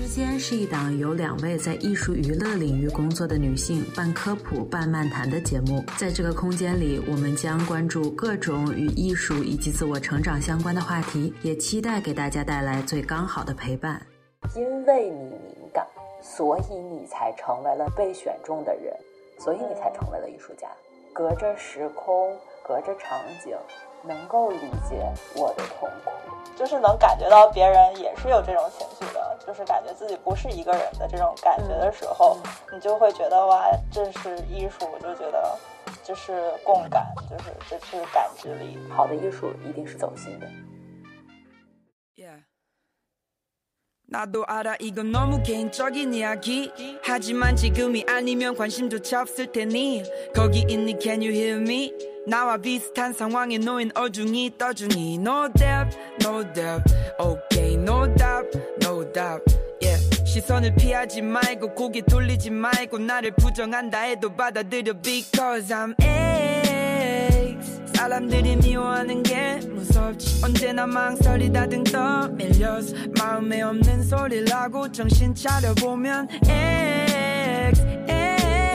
之间是一档由两位在艺术娱乐领域工作的女性半科普半漫谈的节目。在这个空间里，我们将关注各种与艺术以及自我成长相关的话题，也期待给大家带来最刚好的陪伴。因为你敏感，所以你才成为了被选中的人，所以你才成为了艺术家。隔着时空，隔着场景，能够理解我的痛苦。就是能感觉到别人也是有这种情绪的，就是感觉自己不是一个人的这种感觉的时候，你就会觉得哇，这是艺术，我就觉得就是共感，就是这是感知力。好的艺术一定是走心的。 나도 알아 이건 너무 개인적인 이야기. 하지만 지금이 아니면 관심조차 없을 테니. 거기 있니? Can you hear me? 나와 비슷한 상황에 놓인 어중이 떠중이. No doubt no doubt. Okay no doubt no doubt. Yeah. 시선을 피하지 말고 고개 돌리지 말고 나를 부정한다 해도 받아들여 because I'm X 사람들이 미워하는 게 무섭지 언제나 망설이다 등 떠밀려서 마음에 없는 소리를 하고 정신 차려보면 X X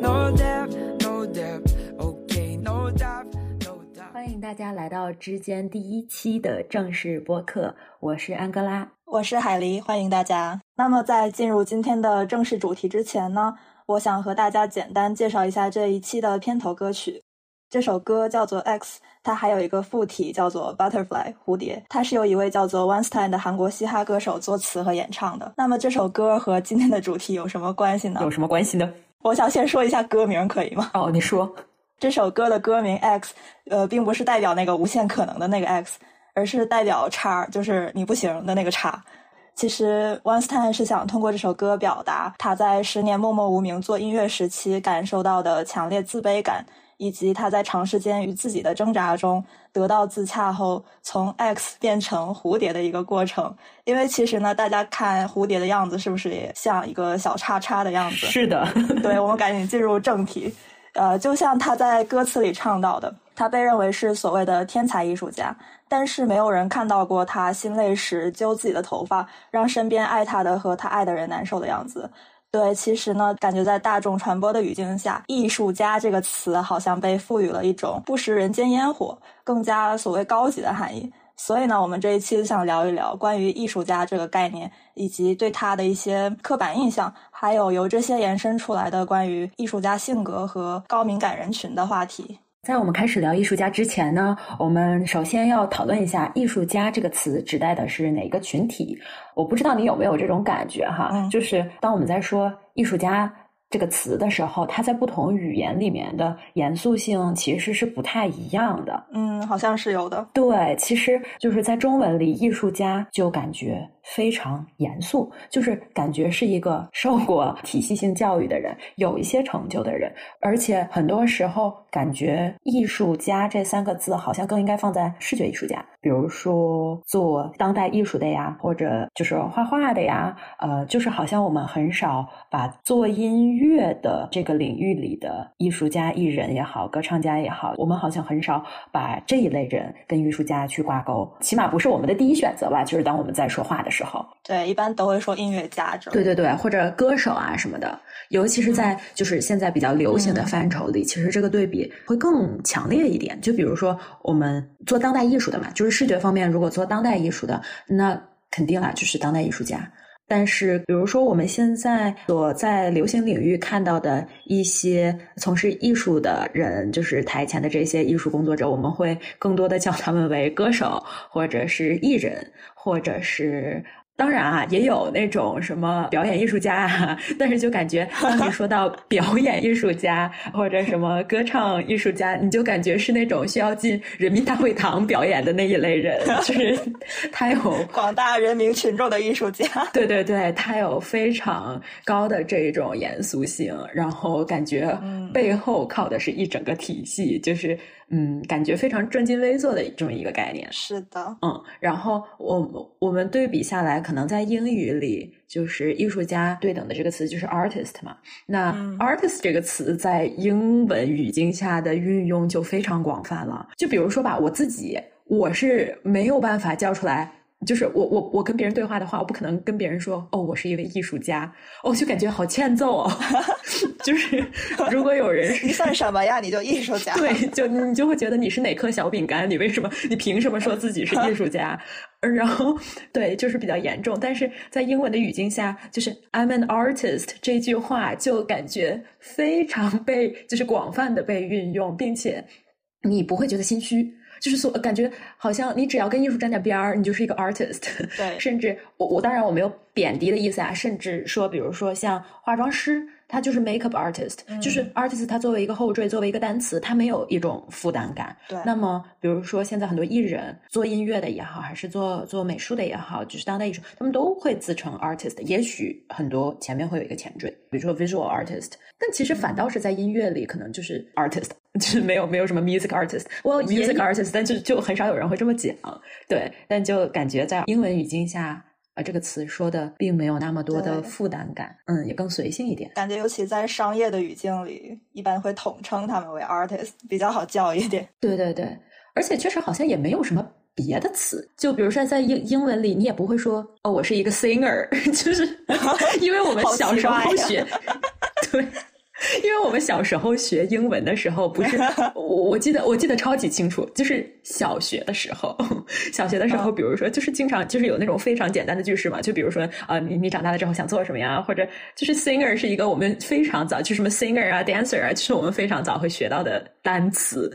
No doubt no doubt okay no doubt no doubt 欢迎大家来到之间第一期的正式播客，我是安哥拉。我是海狸，欢迎大家。那么在进入今天的正式主题之前呢， 我想和大家简单介绍一下这一期的片头歌曲。这首歌叫做《X》，它还有一个副题叫做《Butterfly》蝴蝶，它是由一位叫做 One Stein 的韩国嘻哈歌手作词和演唱的。那么这首歌和今天的主题有什么关系呢？有什么关系呢？我想先说一下歌名，可以吗？哦，你说。这首歌的歌名 X，呃，并不是代表那个无限可能的那个 X，而是代表叉，就是你不行的那个叉。其实 one's time 是想通过这首歌表达他在十年默默无名做音乐时期感受到的强烈自卑感，以及他在长时间与自己的挣扎中得到自洽后，从 X 变成蝴蝶的一个过程。因为其实呢，大家看蝴蝶的样子，是不是也像一个小叉叉的样子？是的，对，我们赶紧进入正题。呃，就像他在歌词里唱到的，他被认为是所谓的天才艺术家，但是没有人看到过他心累时揪自己的头发，让身边爱他的和他爱的人难受的样子。对，其实呢，感觉在大众传播的语境下，“艺术家”这个词好像被赋予了一种不食人间烟火、更加所谓高级的含义。所以呢，我们这一期就想聊一聊关于艺术家这个概念，以及对他的一些刻板印象，还有由这些延伸出来的关于艺术家性格和高敏感人群的话题。在我们开始聊艺术家之前呢，我们首先要讨论一下“艺术家”这个词指代的是哪个群体。我不知道你有没有这种感觉哈，嗯就是当我们在说艺术家这个词的时候，它在不同语言里面的严肃性其实是不太一样的。嗯，好像是有的。对，其实就是在中文里，艺术家就感觉非常严肃，就是感觉是一个受过体系性教育的人，有一些成就的人，而且很多时候感觉艺术家这三个字好像更应该放在视觉艺术家，比如说做当代艺术的呀，或者就是画画的呀，呃，就是好像我们很少把做音乐的这个领域里的艺术家、艺人也好，歌唱家也好，我们好像很少把这一类人跟艺术家去挂钩，起码不是我们的第一选择吧。就是当我们在说话的时候，对，一般都会说音乐家这种。对对对，或者歌手啊什么的，尤其是在就是现在比较流行的范畴里，其实这个对比会更强烈一点。就比如说我们做当代艺术的嘛，就是视觉方面，如果做当代艺术的，那肯定啦，就是当代艺术家。但是，比如说我们现在所在流行领域看到的一些从事艺术的人，就是台前的这些艺术工作者，我们会更多的叫他们为歌手，或者是艺人，或者是。当然啊，也有那种什么表演艺术家啊，但是就感觉当你说到 表演艺术家或者什么歌唱艺术家，你就感觉是那种需要进人民大会堂表演的那一类人，就是 他有广大人民群众的艺术家。对对对，他有非常高的这种严肃性，然后感觉背后靠的是一整个体系，就是嗯，感觉非常正襟危坐的这么一个概念。是的，嗯，然后我我们对比下来，可能在英语里，就是艺术家对等的这个词就是 artist 嘛。那嗯 artist 这个词在英文语境下的运用就非常广泛了。就比如说吧，我自己我是没有办法叫出来就是我我我跟别人对话的话，我不可能跟别人说哦，我是一位艺术家，哦，就感觉好欠揍哦。就是如果有人 你算什么呀？你就艺术家？对，就你就会觉得你是哪颗小饼干？你为什么？你凭什么说自己是艺术家？然后对，就是比较严重。但是在英文的语境下，就是 I'm an artist 这句话就感觉非常被就是广泛的被运用，并且你不会觉得心虚。就是所感觉好像你只要跟艺术沾点边儿，你就是一个 artist。对，甚至我我当然我没有贬低的意思啊，甚至说，比如说像化妆师。他就是 makeup artist，就是 artist，他作为一个后缀，作为一个单词，他没有一种负担感。对。那么，比如说现在很多艺人做音乐的也好，还是做做美术的也好，就是当代艺术，他们都会自称 artist。也许很多前面会有一个前缀，比如说 visual artist，但其实反倒是在音乐里，可能就是 artist，就是没有没有什么 music artist。well music artist，但就就很少有人会这么讲。对。但就感觉在英文语境下。啊，这个词说的并没有那么多的负担感，嗯，也更随性一点。感觉尤其在商业的语境里，一般会统称他们为 artist，比较好叫一点。对对对，而且确实好像也没有什么别的词，就比如说在英英文里，你也不会说哦，我是一个 singer，就是 因为我们小时候学，对。因为我们小时候学英文的时候，不是 我我记得我记得超级清楚，就是小学的时候，小学的时候，比如说就是经常就是有那种非常简单的句式嘛，就比如说啊，你你长大了之后想做什么呀？或者就是 singer 是一个我们非常早就什么 singer 啊，dancer 啊，就是我们非常早会学到的单词。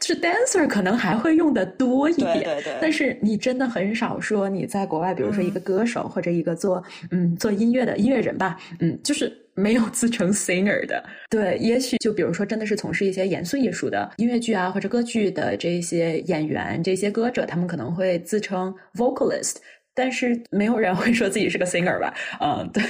就是 dancer 可能还会用的多一点，对对。但是你真的很少说你在国外，比如说一个歌手或者一个做嗯做音乐的音乐人吧，嗯，就是。没有自称 singer 的，对，也许就比如说，真的是从事一些严肃艺术的音乐剧啊，或者歌剧的这些演员、这些歌者，他们可能会自称 vocalist，但是没有人会说自己是个 singer 吧？嗯，对，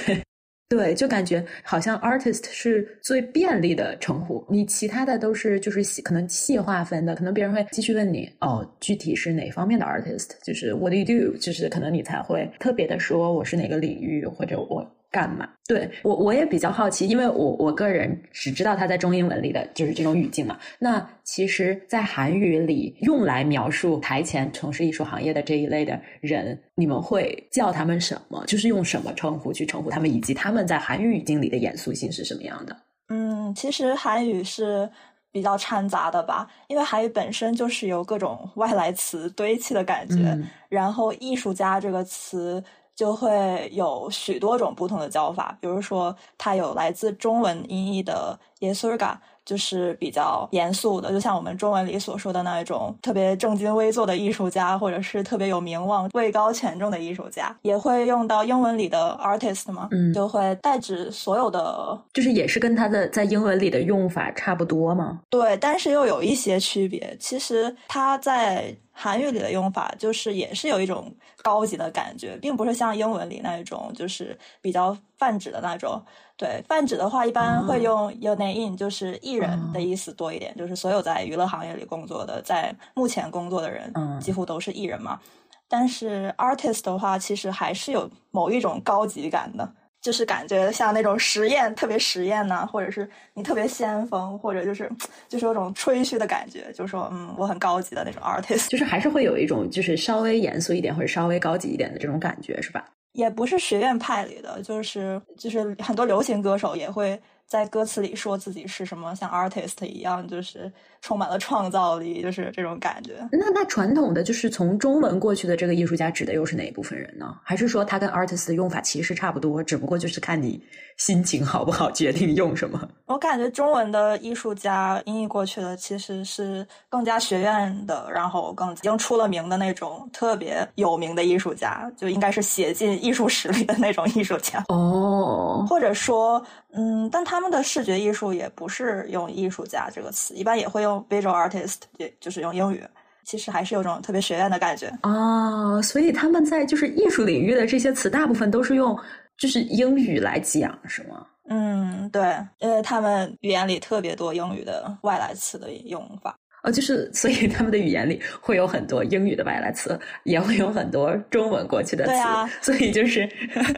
对，就感觉好像 artist 是最便利的称呼，你其他的都是就是可能细划分的，可能别人会继续问你，哦，具体是哪方面的 artist？就是 what do you do？就是可能你才会特别的说我是哪个领域，或者我。干嘛？对我我也比较好奇，因为我我个人只知道它在中英文里的就是这种语境嘛。那其实，在韩语里用来描述台前从事艺术行业的这一类的人，你们会叫他们什么？就是用什么称呼去称呼他们，以及他们在韩语语境里的严肃性是什么样的？嗯，其实韩语是比较掺杂的吧，因为韩语本身就是由各种外来词堆砌的感觉，然后“艺术家”这个词。就会有许多种不同的叫法，比如说，它有来自中文音译的耶稣嘎。就是比较严肃的，就像我们中文里所说的那一种特别正襟危坐的艺术家，或者是特别有名望、位高权重的艺术家，也会用到英文里的 artist 嘛，嗯，就会代指所有的，就是也是跟它的在英文里的用法差不多吗？对，但是又有一些区别。其实它在韩语里的用法，就是也是有一种高级的感觉，并不是像英文里那一种，就是比较泛指的那种。对泛指的话，一般会用 your name，就是艺人的意思多一点，就是所有在娱乐行业里工作的，在目前工作的人，几乎都是艺人嘛。但是 artist 的话，其实还是有某一种高级感的，就是感觉像那种实验，特别实验呢，或者是你特别先锋，或者就是就是有种吹嘘的感觉，就说嗯，我很高级的那种 artist，就是还是会有一种就是稍微严肃一点或者稍微高级一点的这种感觉，是吧？也不是学院派里的，就是就是很多流行歌手也会。在歌词里说自己是什么，像 artist 一样，就是充满了创造力，就是这种感觉。那那传统的就是从中文过去的这个艺术家，指的又是哪一部分人呢？还是说他跟 artist 的用法其实差不多，只不过就是看你心情好不好决定用什么？我感觉中文的艺术家音译过去的其实是更加学院的，然后更已经出了名的那种特别有名的艺术家，就应该是写进艺术史里的那种艺术家。哦，或者说。嗯，但他们的视觉艺术也不是用“艺术家”这个词，一般也会用 “visual artist”，也就是用英语。其实还是有种特别学院的感觉啊。所以他们在就是艺术领域的这些词，大部分都是用就是英语来讲，是吗？嗯，对，因为他们语言里特别多英语的外来词的用法。哦，就是 所以他们的语言里会有很多英语的外来词，也会有很多中文过去的词，所以就是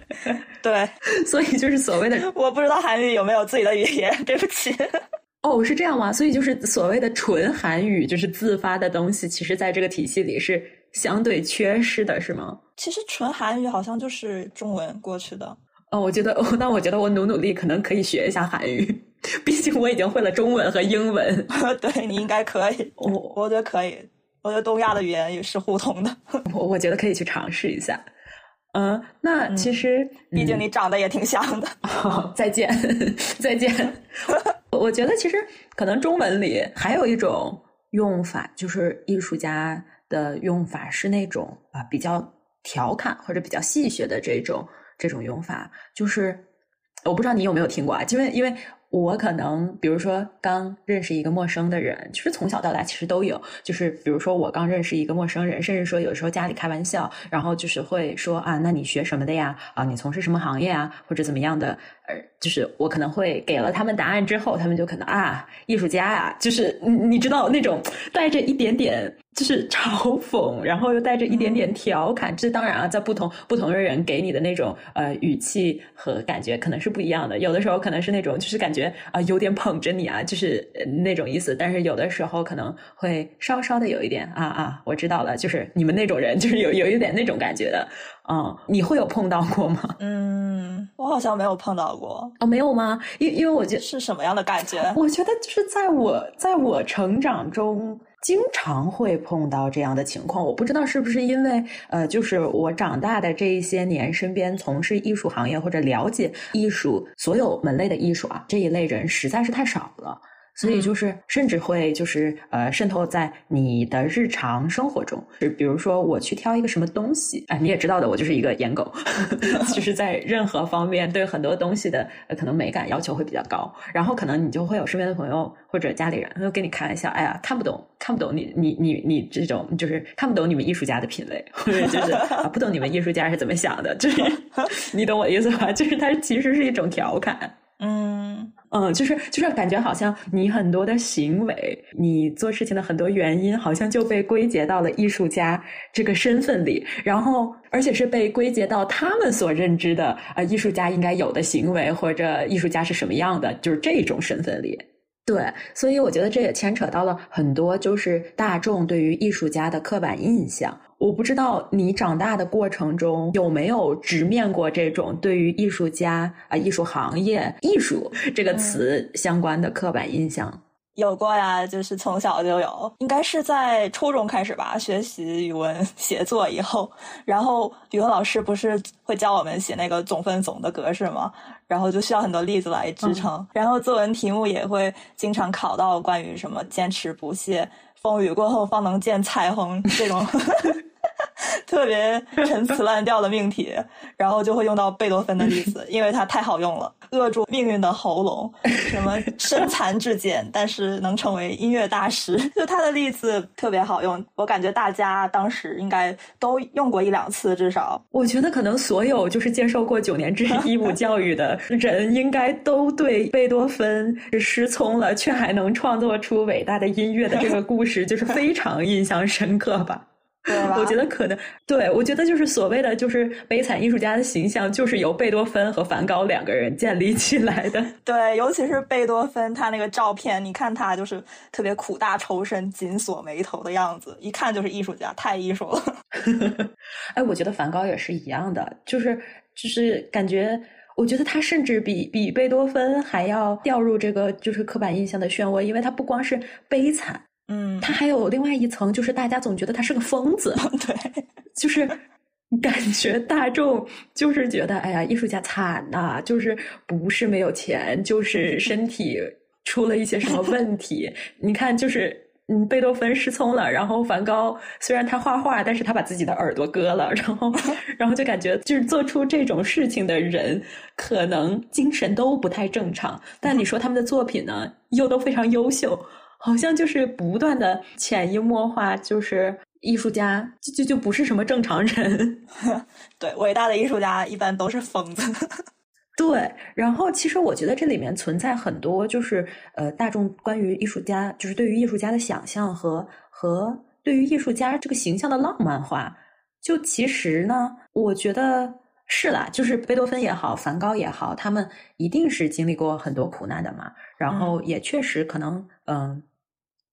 对，所以就是所谓的我不知道韩语有没有自己的语言，对不起。哦，是这样吗？所以就是所谓的纯韩语，就是自发的东西，其实在这个体系里是相对缺失的，是吗？其实纯韩语好像就是中文过去的。哦，我觉得，那我觉得我努努力可能可以学一下韩语，毕竟我已经会了中文和英文。对你应该可以，我我觉得可以。我觉得东亚的语言也是互通的，我我觉得可以去尝试一下。嗯，那其实毕竟你长得也挺像的。再见，再见。我觉得其实可能中文里还有一种用法，就是艺术家的用法是那种啊比较调侃或者比较戏谑的这种这种用法，就是我不知道你有没有听过啊，因为因为。我可能，比如说刚认识一个陌生的人，其实从小到大其实都有，就是比如说我刚认识一个陌生人，甚至说有时候家里开玩笑，然后就是会说啊，那你学什么的呀？啊，你从事什么行业啊？或者怎么样的？呃，就是我可能会给了他们答案之后，他们就可能啊，艺术家啊，就是你你知道那种带着一点点就是嘲讽，然后又带着一点点调侃。这当然啊，在不同不同的人给你的那种呃语气和感觉可能是不一样的。有的时候可能是那种就是感觉啊有点捧着你啊，就是那种意思。但是有的时候可能会稍稍的有一点啊啊，我知道了，就是你们那种人，就是有有一点那种感觉的。嗯，你会有碰到过吗？嗯，我好像没有碰到过。哦，没有吗？因因为我觉得是什么样的感觉？我觉得就是在我在我成长中，经常会碰到这样的情况。我不知道是不是因为呃，就是我长大的这一些年，身边从事艺术行业或者了解艺术所有门类的艺术啊这一类人实在是太少了。所以就是，甚至会就是呃渗透在你的日常生活中。就比如说，我去挑一个什么东西，哎，你也知道的，我就是一个颜狗，就是在任何方面对很多东西的可能美感要求会比较高。然后可能你就会有身边的朋友或者家里人，会跟你开玩笑，哎呀，看不懂，看不懂你你你你这种，就是看不懂你们艺术家的品味，或者就是啊，不懂你们艺术家是怎么想的，就是 你懂我的意思吧？就是它其实是一种调侃。嗯嗯，就是就是感觉好像你很多的行为，你做事情的很多原因，好像就被归结到了艺术家这个身份里，然后而且是被归结到他们所认知的啊艺术家应该有的行为或者艺术家是什么样的，就是这种身份里。对，所以我觉得这也牵扯到了很多，就是大众对于艺术家的刻板印象。我不知道你长大的过程中有没有直面过这种对于艺术家啊、艺术行业、艺术这个词相关的刻板印象。有过呀，就是从小就有，应该是在初中开始吧，学习语文 写作以后，然后语文老师不是会教我们写那个总分总的格式吗？然后就需要很多例子来支撑，然后作文题目也会经常考到关于什么坚持不懈。风雨过后方能见彩虹，这种。特别陈词滥调的命题，然后就会用到贝多芬的例子，因为它太好用了。扼住命运的喉咙，什么身残志坚，但是能成为音乐大师，就他的例子特别好用。我感觉大家当时应该都用过一两次，至少。我觉得可能所有就是接受过九年制义务教育的人，应该都对贝多芬失聪了却还能创作出伟大的音乐的这个故事。就是非常印象深刻吧，我觉得可能对我觉得就是所谓的就是悲惨艺术家的形象，就是由贝多芬和梵高两个人建立起来的。对，尤其是贝多芬，他那个照片，你看他就是特别苦大仇深、紧锁眉头的样子，一看就是艺术家，太艺术了。哎，我觉得梵高也是一样的，就是就是感觉，我觉得他甚至比比贝多芬还要掉入这个就是刻板印象的漩涡，因为他不光是悲惨。嗯，他还有另外一层，就是大家总觉得他是个疯子，对，就是感觉大众就是觉得，哎呀，艺术家惨呐，就是不是没有钱，就是身 体出了一些什么问题。你看，就是嗯，贝多芬失聪了，然后梵高虽然他画画，但是他把自己的耳朵割了，然后，然后就感觉就是做出这种事情的人，可能精神都不太正常。但你说他们的作品呢，又都非常优秀。好像就是不断的潜移默化，就是艺术家就就就不是什么正常人。对，伟大的艺术家一般都是疯子。对，然后其实我觉得这里面存在很多，就是呃，大众关于艺术家，就是对于艺术家的想象和和对于艺术家这个形象的浪漫化。就其实呢，我觉得是啦，就是贝多芬也好，梵高也好，他们一定是经历过很多苦难的嘛。然后也确实可能，嗯。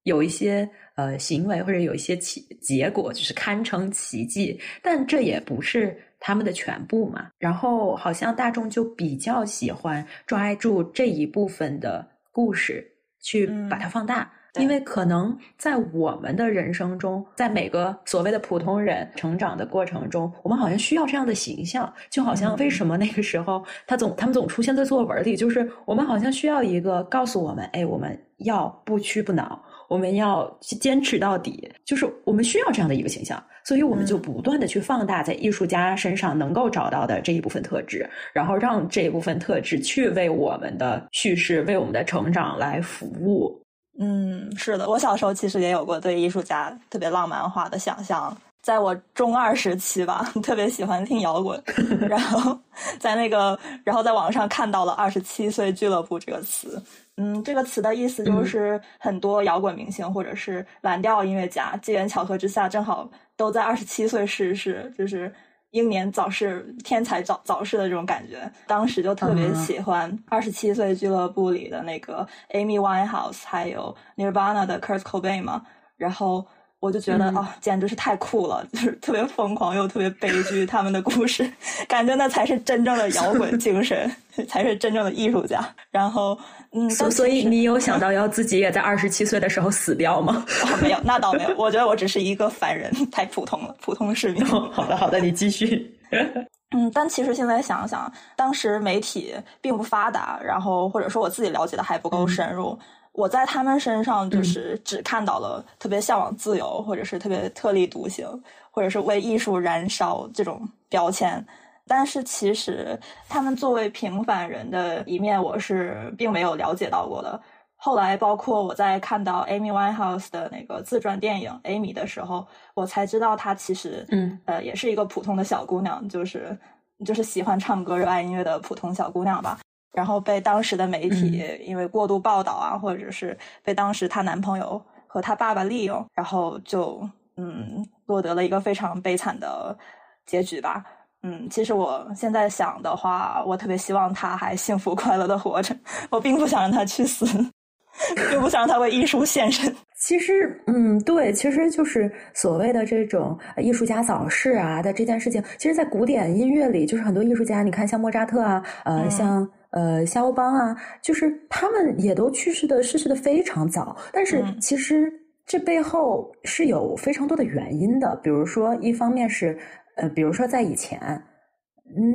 有一些呃行为或者有一些奇结果，就是堪称奇迹，但这也不是他们的全部嘛。然后好像大众就比较喜欢抓住这一部分的故事去把它放大。因为可能在我们的人生中，在每个所谓的普通人成长的过程中，我们好像需要这样的形象，就好像为什么那个时候他总他们总出现在作文里，就是我们好像需要一个告诉我们，哎，我们要不屈不挠，我们要去坚持到底，就是我们需要这样的一个形象，所以我们就不断的去放大在艺术家身上能够找到的这一部分特质，然后让这一部分特质去为我们的叙事、为我们的成长来服务。嗯，是的，我小时候其实也有过对艺术家特别浪漫化的想象。在我中二时期吧，特别喜欢听摇滚，然后在那个，然后在网上看到了“二十七岁俱乐部”这个词。嗯，这个词的意思就是很多摇滚明星或者是蓝调音乐家，机缘巧合之下，正好都在二十七岁逝世，就是。英年早逝、天才早早逝的这种感觉，当时就特别喜欢《二十七岁俱乐部》里的那个 Amy Winehouse，还有 Nirvana 的 Kurt Cobain 嘛，然后。我就觉得啊，简直是太酷了，就是特别疯狂又特别悲剧，他们的故事，感觉那才是真正的摇滚 精神，才是真正的艺术家。然后，嗯，所所以你有想到要自己也在二十七岁的时候死掉吗？没有，那倒没有。我觉得我只是一个凡人，太普通了，普通市民。好的，好的，你继续。嗯，但其实现在想想，当时媒体并不发达，然后或者说我自己了解的还不够深入。我在他们身上就是只看到了特别向往自由，或者是特别特立独行，或者是为艺术燃烧这种标签。但是其实他们作为平凡人的一面，我是并没有了解到过的。后来，包括我在看到 Amy Winehouse 的那个自传电影《Amy》的时候，我才知道她其实，嗯，呃，也是一个普通的小姑娘，就是就是喜欢唱歌、热爱音乐的普通小姑娘吧。然后被当时的媒体因为过度报道啊，或者是被当时她男朋友和她爸爸利用，然后就嗯落得了一个非常悲惨的结局吧。嗯，其实我现在想的话，我特别希望她还幸福快乐的活着，我并不想让她去死，并不想让她为艺术献身。其实，嗯，对，其实就是所谓的这种艺术家早逝啊的这件事情，其实，在古典音乐里，就是很多艺术家，你看像莫扎特啊，呃，像。呃，肖邦啊，就是他们也都去世的逝世的非常早，但是其实这背后是有非常多的原因的。比如说，一方面是呃，比如说在以前，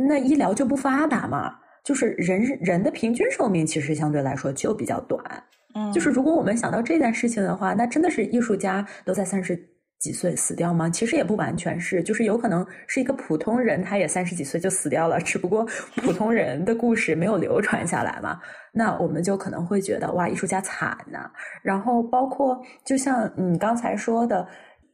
那医疗就不发达嘛，就是人人的平均寿命其实相对来说就比较短。嗯，就是如果我们想到这件事情的话，那真的是艺术家都在三十。几岁死掉吗？其实也不完全是，就是有可能是一个普通人，他也三十几岁就死掉了。只不过普通人的故事没有流传下来嘛，那我们就可能会觉得哇，艺术家惨呐。然后包括就像你刚才说的，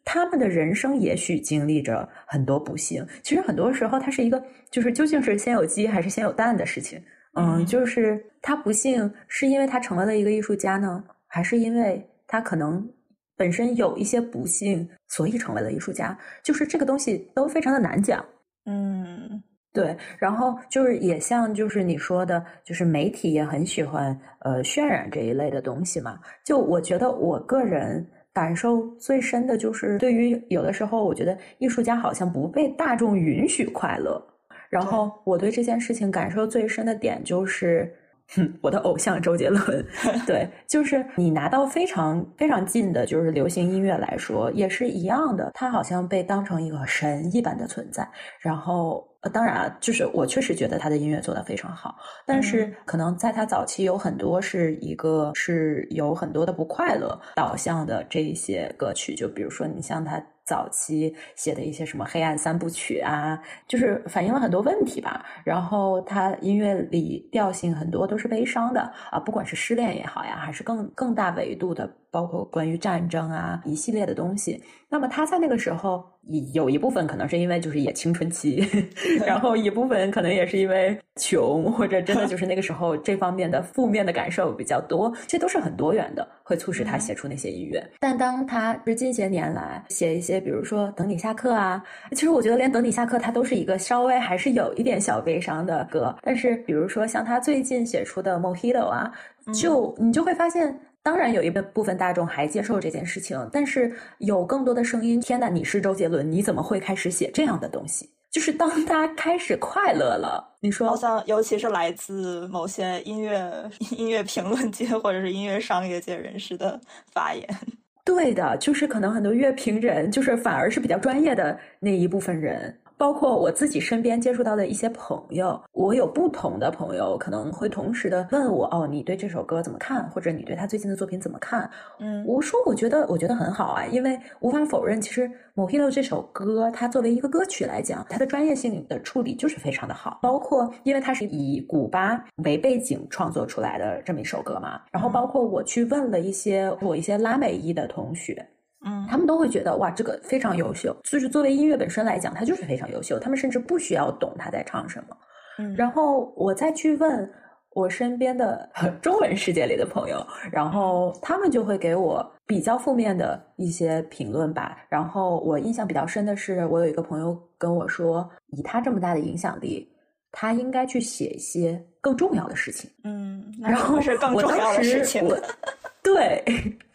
他们的人生也许经历着很多不幸。其实很多时候，它是一个就是究竟是先有鸡还是先有蛋的事情。嗯，就是他不幸是因为他成为了一个艺术家呢，还是因为他可能？本身有一些不幸，所以成为了艺术家，就是这个东西都非常的难讲。嗯，对。然后就是也像就是你说的，就是媒体也很喜欢呃渲染这一类的东西嘛。就我觉得我个人感受最深的就是，对于有的时候，我觉得艺术家好像不被大众允许快乐。然后我对这件事情感受最深的点就是。我的偶像周杰伦，对，就是你拿到非常非常近的，就是流行音乐来说，也是一样的。他好像被当成一个神一般的存在。然后，呃，当然啊，就是我确实觉得他的音乐做得非常好，但是可能在他早期有很多是一个是有很多的不快乐导向的这一些歌曲，就比如说你像他。早期写的一些什么黑暗三部曲啊，就是反映了很多问题吧。然后他音乐里调性很多都是悲伤的啊，不管是失恋也好呀，还是更更大维度的，包括关于战争啊一系列的东西。那么他在那个时候。有一部分可能是因为就是也青春期，然后一部分可能也是因为穷，或者真的就是那个时候这方面的负面的感受比较多，这都是很多元的，会促使他写出那些音乐。但当他是近些年来写一些，比如说《等你下课》啊，其实我觉得连《等你下课》他都是一个稍微还是有一点小悲伤的歌。但是比如说像他最近写出的《Mojito》啊，就你就会发现。当然，有一部分大众还接受这件事情，但是有更多的声音。天哪，你是周杰伦，你怎么会开始写这样的东西？就是当大家开始快乐了，你说，好像尤其是来自某些音乐音乐评论界或者是音乐商业界人士的发言。对的，就是可能很多乐评人，就是反而是比较专业的那一部分人。包括我自己身边接触到的一些朋友，我有不同的朋友可能会同时的问我：“哦，你对这首歌怎么看？或者你对他最近的作品怎么看？”嗯，我说我觉得我觉得很好啊，因为无法否认，其实《Mojito》这首歌，它作为一个歌曲来讲，它的专业性的处理就是非常的好。包括因为它是以古巴为背景创作出来的这么一首歌嘛，然后包括我去问了一些我一些拉美裔的同学。嗯，他们都会觉得哇，这个非常优秀。就是作为音乐本身来讲，它就是非常优秀。他们甚至不需要懂他在唱什么。嗯，然后我再去问我身边的中文世界里的朋友，然后他们就会给我比较负面的一些评论吧。然后我印象比较深的是，我有一个朋友跟我说，以他这么大的影响力，他应该去写一些更重要的事情。嗯，然后是更重要的事情。对。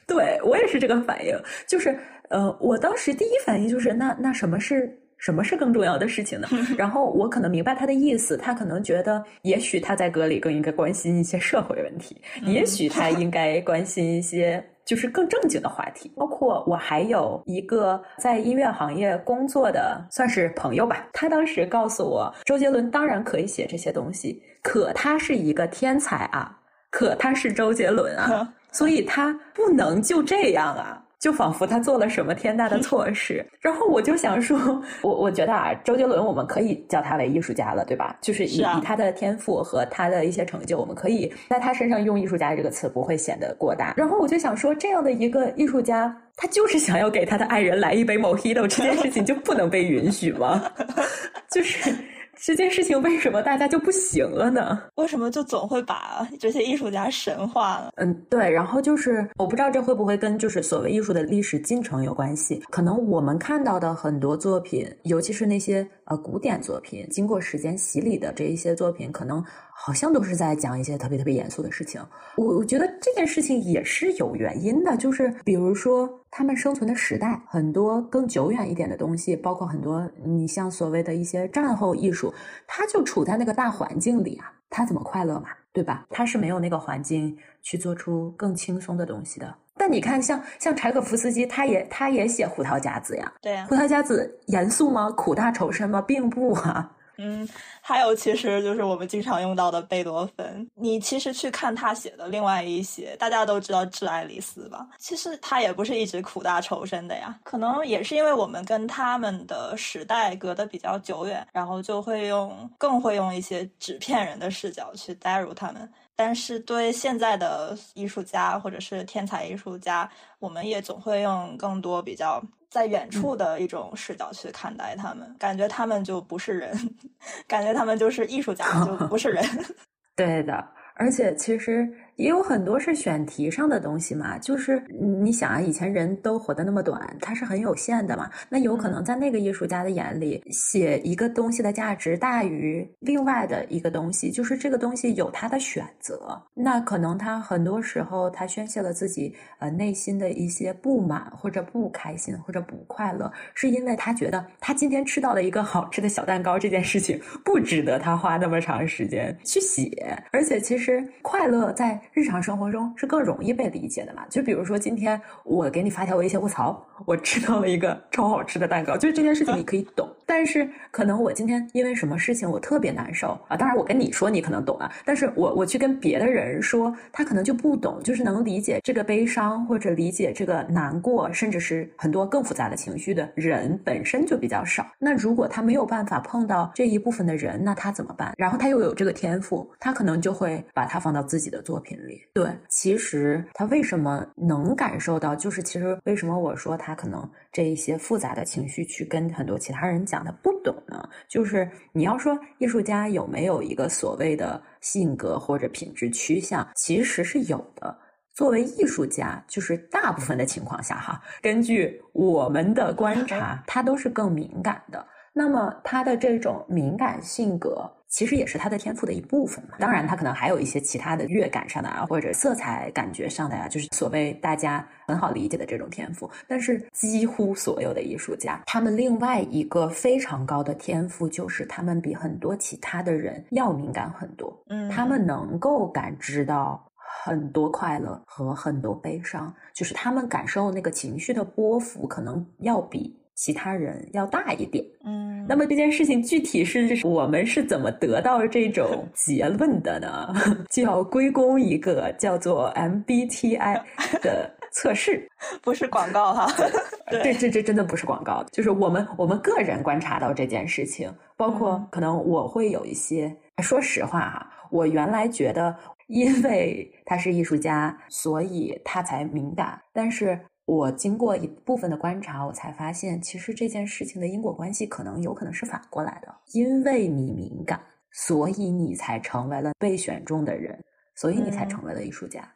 对我也是这个反应，就是呃，我当时第一反应就是那那什么是什么是更重要的事情呢？然后我可能明白他的意思，他可能觉得也许他在歌里更应该关心一些社会问题，也许 他应该关心一些就是更正经的话题。包括我还有一个在音乐行业工作的算是朋友吧，他当时告诉我，周杰伦当然可以写这些东西，可他是一个天才啊，可他是周杰伦啊。所以他不能就这样啊，就仿佛他做了什么天大的错事。然后我就想说，我我觉得啊，周杰伦我们可以叫他为艺术家了，对吧？就是以以他的天赋和他的一些成就，我们可以在他身上用“艺术家”这个词，不会显得过大。然后我就想说，这样的一个艺术家，他就是想要给他的爱人来一杯 Mojito，这件事情就不能被允许吗？就是。这件事情为什么大家就不行了呢？为什么就总会把这些艺术家神化了？嗯，对。然后就是我不知道这会不会跟就是所谓艺术的历史进程有关系。可能我们看到的很多作品，尤其是那些呃古典作品，经过时间洗礼的这一些作品，可能。好像都是在讲一些特别特别严肃的事情。我我觉得这件事情也是有原因的，就是比如说他们生存的时代，很多更久远一点的东西，包括很多你像所谓的一些战后艺术，它就处在那个大环境里啊，它怎么快乐嘛，对吧？它是没有那个环境去做出更轻松的东西的。但你看，像像柴可夫斯基，他也他也写《胡桃夹子》呀，对呀，《胡桃夹子》严肃吗？苦大仇深吗？并不啊。嗯，还有其实就是我们经常用到的贝多芬。你其实去看他写的另外一些，大家都知道《致爱丽丝》吧？其实他也不是一直苦大仇深的呀。可能也是因为我们跟他们的时代隔得比较久远，然后就会用更会用一些纸片人的视角去代入他们。但是对现在的艺术家或者是天才艺术家，我们也总会用更多比较。在远处的一种视角去看待他们，感觉他们就不是人，感觉他们就是艺术家，就不是人。对的。而且其实也有很多是选题上的东西嘛，就是你想啊，以前人都活得那么短，它是很有限的嘛。那有可能在那个艺术家的眼里，写一个东西的价值大于另外的一个东西，就是这个东西有他的选择。那可能他很多时候他宣泄了自己呃内心的一些不满或者不开心或者不快乐，是因为他觉得他今天吃到了一个好吃的小蛋糕这件事情不值得他花那么长时间去写，而且其实。实快乐在日常生活中是更容易被理解的嘛？就比如说今天我给你发条微信，我操，我吃到了一个超好吃的蛋糕，就是这件事情你可以懂。但是可能我今天因为什么事情我特别难受啊？当然我跟你说你可能懂啊，但是我我去跟别的人说，他可能就不懂，就是能理解这个悲伤或者理解这个难过，甚至是很多更复杂的情绪的人本身就比较少。那如果他没有办法碰到这一部分的人，那他怎么办？然后他又有这个天赋，他可能就会。把它放到自己的作品对，其实他为什么能感受到？就是其实为什么我说他可能这一些复杂的情绪去跟很多其他人讲的不懂呢？就是你要说艺术家有没有一个所谓的性格或者品质趋向，其实是有的。作为艺术家，就是大部分的情况下哈，根据我们的观察，他都是更敏感的。那么他的这种敏感性格。其实也是他的天赋的一部分嘛。当然，他可能还有一些其他的乐感上的啊，或者色彩感觉上的呀，就是所谓大家很好理解的这种天赋。但是，几乎所有的艺术家，他们另外一个非常高的天赋，就是他们比很多其他的人要敏感很多。嗯，他们能够感知到很多快乐和很多悲伤，就是他们感受那个情绪的波幅，可能要比。其他人要大一点，嗯，那么这件事情具体是我们是怎么得到这种结论的呢？就要归功一个叫做 MBTI 的测试，不是广告哈。对，这这真的不是广告，就是我们我们个人观察到这件事情，包括可能我会有一些，说实话哈，我原来觉得因为他是艺术家，所以他才敏感，但是。我经过一部分的观察，我才发现，其实这件事情的因果关系可能有可能是反过来的。因为你敏感，所以你才成为了被选中的人，所以你才成为了艺术家。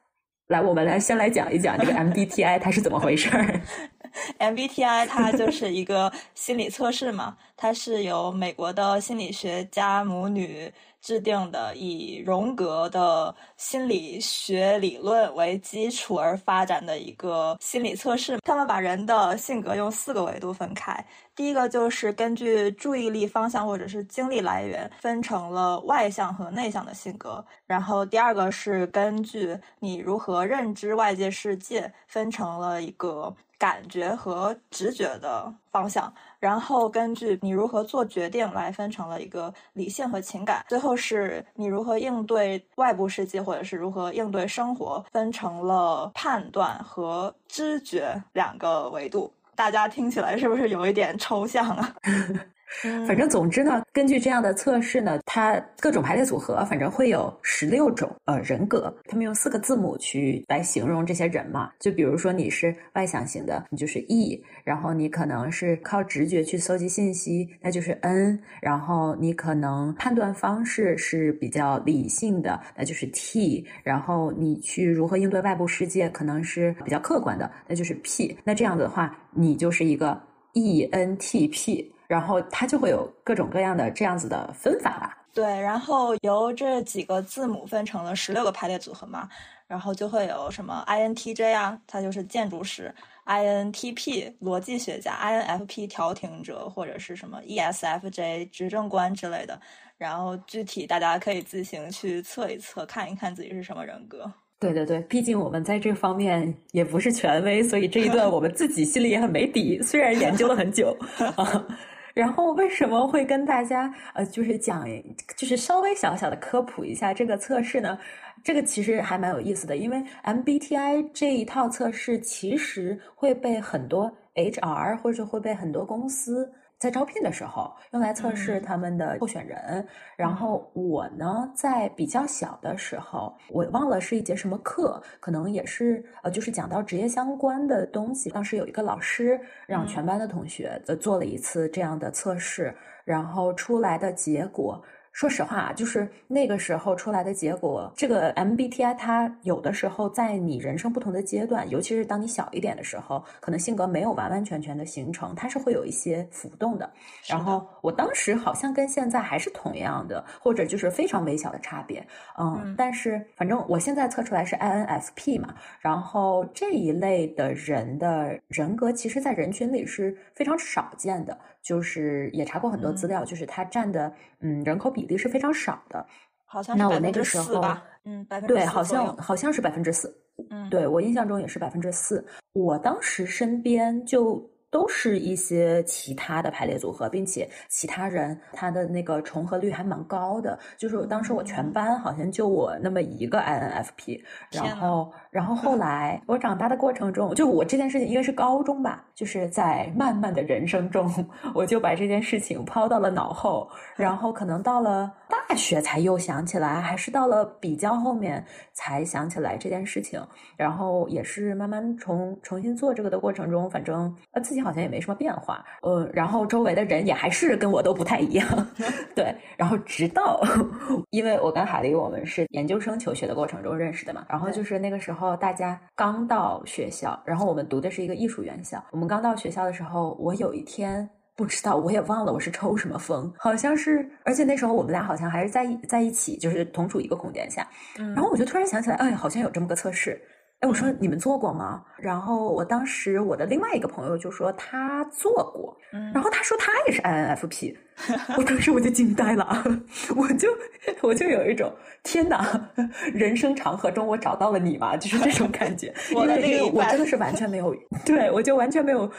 来，我们来先来讲一讲这个 MBTI 它是怎么回事儿。MBTI 它就是一个心理测试嘛，它是由美国的心理学家母女。制定的以荣格的心理学理论为基础而发展的一个心理测试，他们把人的性格用四个维度分开。第一个就是根据注意力方向或者是精力来源分成了外向和内向的性格，然后第二个是根据你如何认知外界世界分成了一个。感觉和直觉的方向，然后根据你如何做决定来分成了一个理性和情感，最后是你如何应对外部世界或者是如何应对生活，分成了判断和知觉两个维度。大家听起来是不是有一点抽象啊？反正总之呢，根据这样的测试呢，它各种排列组合，反正会有十六种呃人格。他们用四个字母去来形容这些人嘛，就比如说你是外向型的，你就是 E；然后你可能是靠直觉去搜集信息，那就是 N；然后你可能判断方式是比较理性的，那就是 T；然后你去如何应对外部世界，可能是比较客观的，那就是 P。那这样子的话，你就是一个 ENTP。然后它就会有各种各样的这样子的分法吧。对，然后由这几个字母分成了十六个排列组合嘛，然后就会有什么 INTJ 啊，它就是建筑师；INTP 逻辑学家；INFP 调停者，或者是什么 ESFJ 执政官之类的。然后具体大家可以自行去测一测，看一看自己是什么人格。对对对，毕竟我们在这方面也不是权威，所以这一段我们自己心里也很没底。虽然研究了很久啊，然后为什么会跟大家呃，就是讲，就是稍微小小的科普一下这个测试呢？这个其实还蛮有意思的，因为 MBTI 这一套测试其实会被很多 HR 或者会被很多公司。在招聘的时候用来测试他们的候选人，然后我呢，在比较小的时候，我忘了是一节什么课，可能也是呃，就是讲到职业相关的东西。当时有一个老师让全班的同学呃做了一次这样的测试，然后出来的结果。说实话，就是那个时候出来的结果，这个 MBTI 它有的时候在你人生不同的阶段，尤其是当你小一点的时候，可能性格没有完完全全的形成，它是会有一些浮动的。然后我当时好像跟现在还是同样的，或者就是非常微小的差别。嗯，但是反正我现在测出来是 INFP 嘛，然后这一类的人的人格，其实在人群里是非常少见的。就是也查过很多资料，就是它占的嗯人口比例是非常少的，好像那我那个时候嗯百分对，好像好像是百分之四，嗯，对我印象中也是百分之四。我当时身边就。都是一些其他的排列组合，并且其他人他的那个重合率还蛮高的。就是当时我全班好像就我那么一个 INFP，然后然后后来我长大的过程中，就我这件事情应该是高中吧，就是在漫漫的人生中，我就把这件事情抛到了脑后，然后可能到了大学才又想起来，还是到了比较后面才想起来这件事情，然后也是慢慢重重新做这个的过程中，反正呃自己。好像也没什么变化，呃，然后周围的人也还是跟我都不太一样，对，然后直到，因为我跟海丽我们是研究生求学的过程中认识的嘛，然后就是那个时候大家刚到学校，然后我们读的是一个艺术院校，我们刚到学校的时候，我有一天不知道，我也忘了我是抽什么风，好像是，而且那时候我们俩好像还是在在一起，就是同处一个空间下。然后我就突然想起来，哎，好像有这么个测试。哎，我说你们做过吗？然后我当时我的另外一个朋友就说他做过，然后他说他也是 INFP，我当时我就惊呆了，我就我就有一种天哪，人生长河中我找到了你吧，就是这种感觉，因为我真的是完全没有，对我就完全没有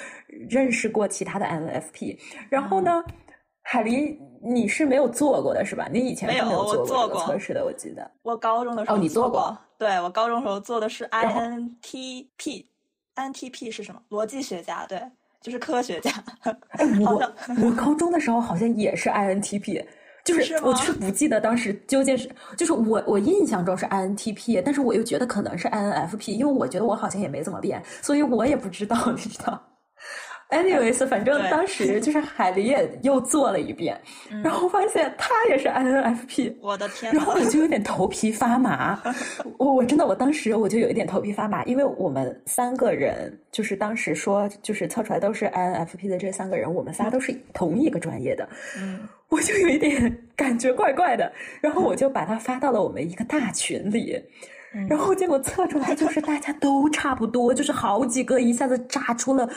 认识过其他的 INFP，然后呢。海狸，你是没有做过的是吧？你以前没有做过测试的，我记得。我高中的时候哦，你做过？对，我高中时候做的是 INTP，INTP 是什么？逻辑学家，对，就是科学家。我我高中的时候好像也是 INTP，就是我就是不记得当时究竟是，就是我我印象中是 INTP，但是我又觉得可能是 INFP，因为我觉得我好像也没怎么变，所以我也不知道，你知道。anyways，反正当时就是海狸也又做了一遍，然后发现他也是 INFP，我的天！然后我就有点头皮发麻，我我真的我当时我就有一点头皮发麻，因为我们三个人就是当时说就是测出来都是 INFP 的这三个人，我们仨都是同一个专业的，嗯，我就有一点 感觉怪怪的，然后我就把它发到了我们一个大群里。然后结果测出来就是大家都差不多，就是好几个一下子炸出了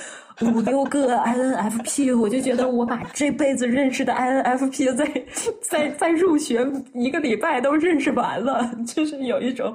五六个 INFP，我就觉得我把这辈子认识的 INFP 在在在入学一个礼拜都认识完了，就是有一种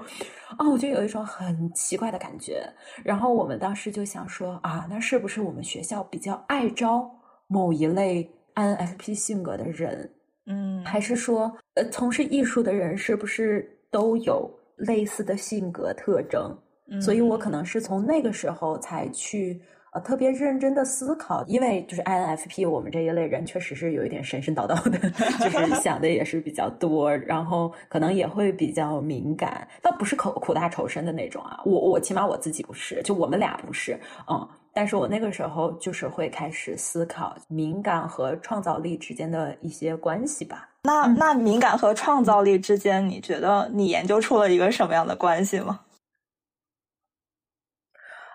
啊，我就有一种很奇怪的感觉。然后我们当时就想说啊，那是不是我们学校比较爱招某一类 INFP 性格的人？嗯，还是说呃，从事艺术的人是不是都有？类似的性格特征，所以我可能是从那个时候才去呃特别认真的思考，因为就是 INFP 我们这一类人确实是有一点神神叨叨的，就是 想的也是比较多，然后可能也会比较敏感，倒不是口苦大仇深的那种啊，我我起码我自己不是，就我们俩不是，嗯，但是我那个时候就是会开始思考敏感和创造力之间的一些关系吧。那那敏感和创造力之间，你觉得你研究出了一个什么样的关系吗？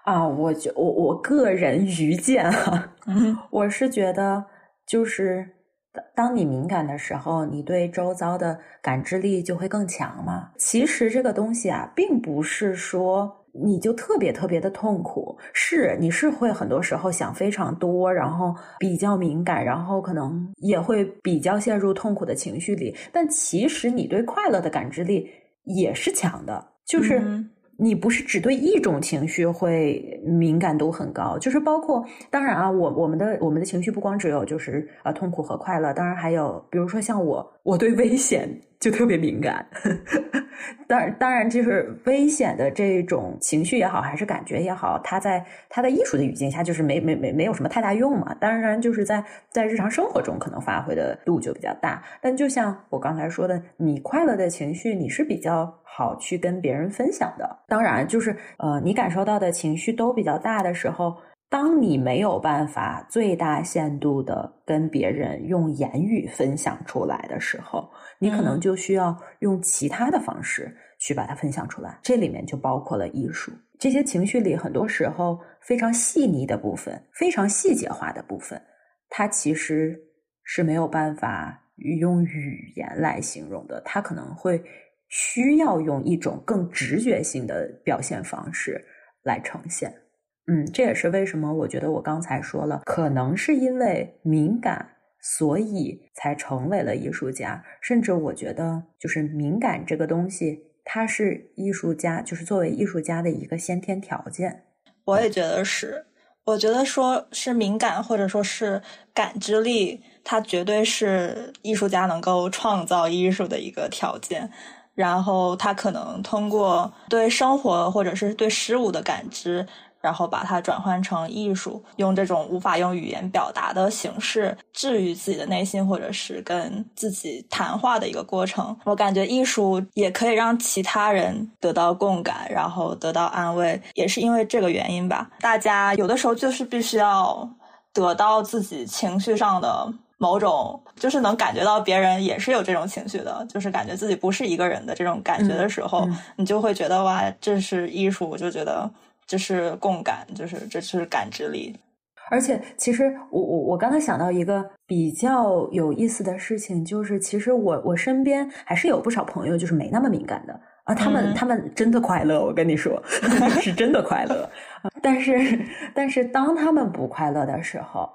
啊，我觉我我个人愚见啊，我是觉得就是当你敏感的时候，你对周遭的感知力就会更强嘛。其实这个东西啊，并不是说。你就特别特别的痛苦，是你是会很多时候想非常多，然后比较敏感，然后可能也会比较陷入痛苦的情绪里。但其实你对快乐的感知力也是强的，就是你不是只对一种情绪会敏感度很高，就是包括当然啊，我我们的我们的情绪不光只有就是啊痛苦和快乐，当然还有比如说像我，我对危险就特别敏感。当然，当然，就是危险的这种情绪也好，还是感觉也好，它在它在艺术的语境下，就是没没没没有什么太大用嘛。当然，就是在在日常生活中可能发挥的度就比较大。但就像我刚才说的，你快乐的情绪，你是比较好去跟别人分享的。当然，就是呃，你感受到的情绪都比较大的时候，当你没有办法最大限度的跟别人用言语分享出来的时候。你可能就需要用其他的方式去把它分享出来，这里面就包括了艺术。这些情绪里，很多时候非常细腻的部分、非常细节化的部分，它其实是没有办法用语言来形容的。它可能会需要用一种更直觉性的表现方式来呈现。嗯，这也是为什么我觉得我刚才说了，可能是因为敏感。所以才成为了艺术家，甚至我觉得，就是敏感这个东西，它是艺术家，就是作为艺术家的一个先天条件。我也觉得是，我觉得说是敏感或者说是感知力，它绝对是艺术家能够创造艺术的一个条件。然后他可能通过对生活或者是对事物的感知。然后把它转换成艺术，用这种无法用语言表达的形式治愈自己的内心，或者是跟自己谈话的一个过程。我感觉艺术也可以让其他人得到共感，然后得到安慰，也是因为这个原因吧。大家有的时候就是必须要得到自己情绪上的某种，就是能感觉到别人也是有这种情绪的，就是感觉自己不是一个人的这种感觉的时候，你就会觉得哇，这是艺术，我就觉得。这是共感，就是这是感知力。而且，其实我我我刚才想到一个比较有意思的事情，就是其实我我身边还是有不少朋友，就是没那么敏感的啊，他们他们真的快乐，我跟你说，是真的快乐。但是但是当他们不快乐的时候，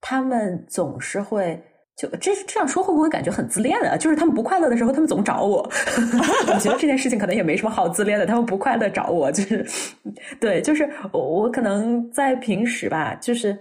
他们总是会。就这这样说会不会感觉很自恋啊？就是他们不快乐的时候，他们总找我。我觉得这件事情可能也没什么好自恋的。他们不快乐找我，就是对，就是我我可能在平时吧，就是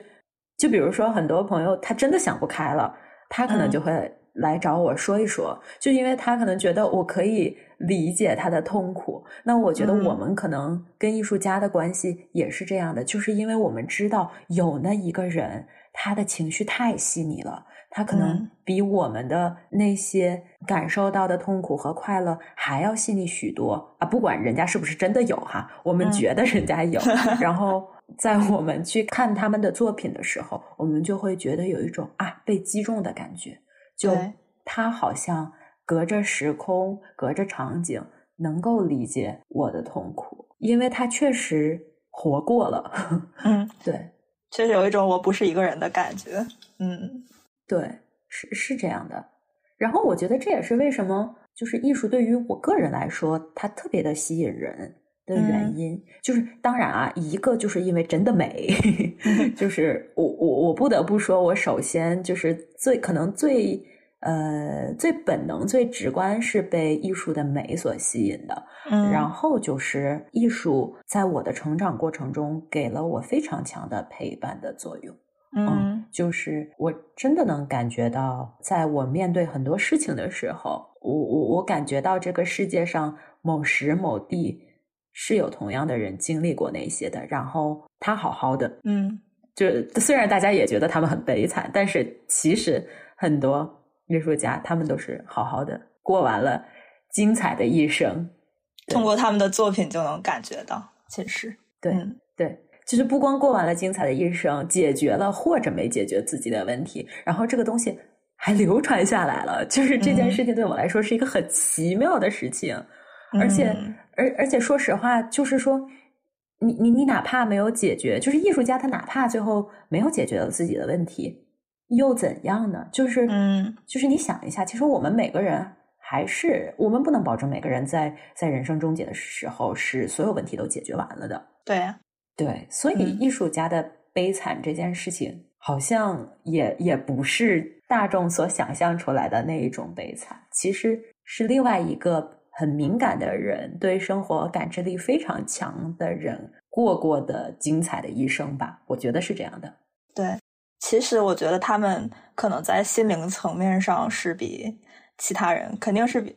就比如说很多朋友他真的想不开了，他可能就会来找我说一说，就因为他可能觉得我可以理解他的痛苦。那我觉得我们可能跟艺术家的关系也是这样的，就是因为我们知道有那一个人，他的情绪太细腻了。他可能比我们的那些感受到的痛苦和快乐还要细腻许多啊！不管人家是不是真的有哈，我们觉得人家有。然后在我们去看他们的作品的时候，我们就会觉得有一种啊被击中的感觉。就他好像隔着时空、隔着场景，能够理解我的痛苦，因为他确实活过了。嗯，对，确实有一种我不是一个人的感觉。嗯。对，是是这样的。然后我觉得这也是为什么，就是艺术对于我个人来说，它特别的吸引人的原因。就是当然啊，一个就是因为真的美，就是我我我不得不说，我首先就是最可能最呃最本能、最直观是被艺术的美所吸引的。嗯，然后就是艺术在我的成长过程中给了我非常强的陪伴的作用。嗯，就是我真的能感觉到，在我面对很多事情的时候，我我我感觉到这个世界上某时某地是有同样的人经历过那些的，然后他好好的，嗯，就虽然大家也觉得他们很悲惨，但是其实很多艺术家他们都是好好的过完了精彩的一生，通过他们的作品就能感觉到，其实对。对。其实不光过完了精彩的一生，解决了或者没解决自己的问题，然后这个东西还流传下来了。就是这件事情对我来说是一个很奇妙的事情，而且，而而且说实话，就是说，你你你哪怕没有解决，就是艺术家他哪怕最后没有解决了自己的问题，又怎样呢？就是，嗯，就是你想一下，其实我们每个人还是我们不能保证每个人在在人生终结的时候是所有问题都解决完了的。对。对，所以艺术家的悲惨这件事情，好像也也不是大众所想象出来的那一种悲惨，其实是另外一个很敏感的人，对生活感知力非常强的人过过的精彩的一生吧。我觉得是这样的。对，其实我觉得他们可能在心灵层面上是比其他人，肯定是比。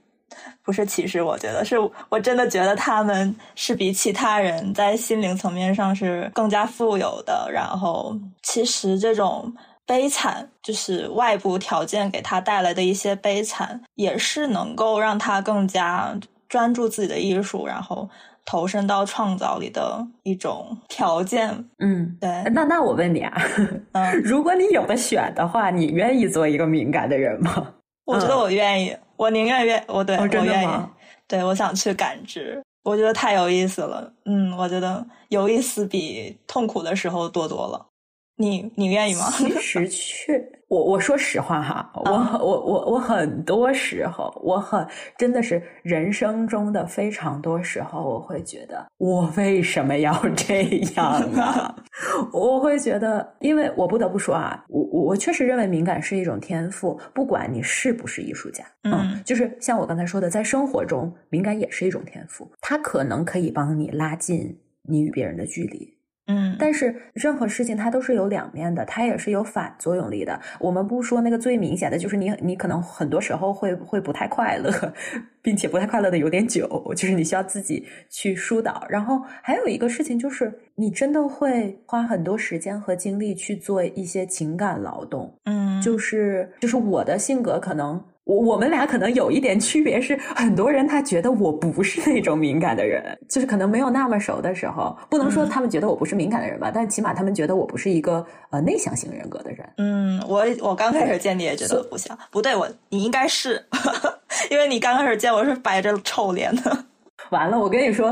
不是歧视，我觉得是我真的觉得他们是比其他人在心灵层面上是更加富有的。然后，其实这种悲惨，就是外部条件给他带来的一些悲惨，也是能够让他更加专注自己的艺术，然后投身到创造里的一种条件。嗯，对。那那我问你啊，嗯，如果你有的选的话，你愿意做一个敏感的人吗？我觉得我愿意。我宁愿愿我对我愿意，对我想去感知，我觉得太有意思了。嗯，我觉得有意思比痛苦的时候多多了。你你愿意吗？其实确，我我说实话哈，我我我我很多时候，我很真的是人生中的非常多时候，我会觉得我为什么要 这样啊？我会觉得，因为我不得不说啊，我我确实认为敏感是一种天赋，不管你是不是艺术家，嗯，就是像我刚才说的，在生活中，敏感也是一种天赋，它可能可以帮你拉近你与别人的距离。嗯，但是任何事情它都是有两面的，它也是有反作用力的。我们不说那个最明显的，就是你你可能很多时候会会不太快乐，并且不太快乐的有点久，就是你需要自己去疏导。然后还有一个事情就是，你真的会花很多时间和精力去做一些情感劳动。嗯，就是就是我的性格可能。我我们俩可能有一点区别，是很多人他觉得我不是那种敏感的人，就是可能没有那么熟的时候，不能说他们觉得我不是敏感的人吧，但起码他们觉得我不是一个呃内向型人格的人。嗯，我我刚开始见你也觉得不像，不对，我你应该是，因为你刚开始见我是摆着臭脸的。完了，我跟你说，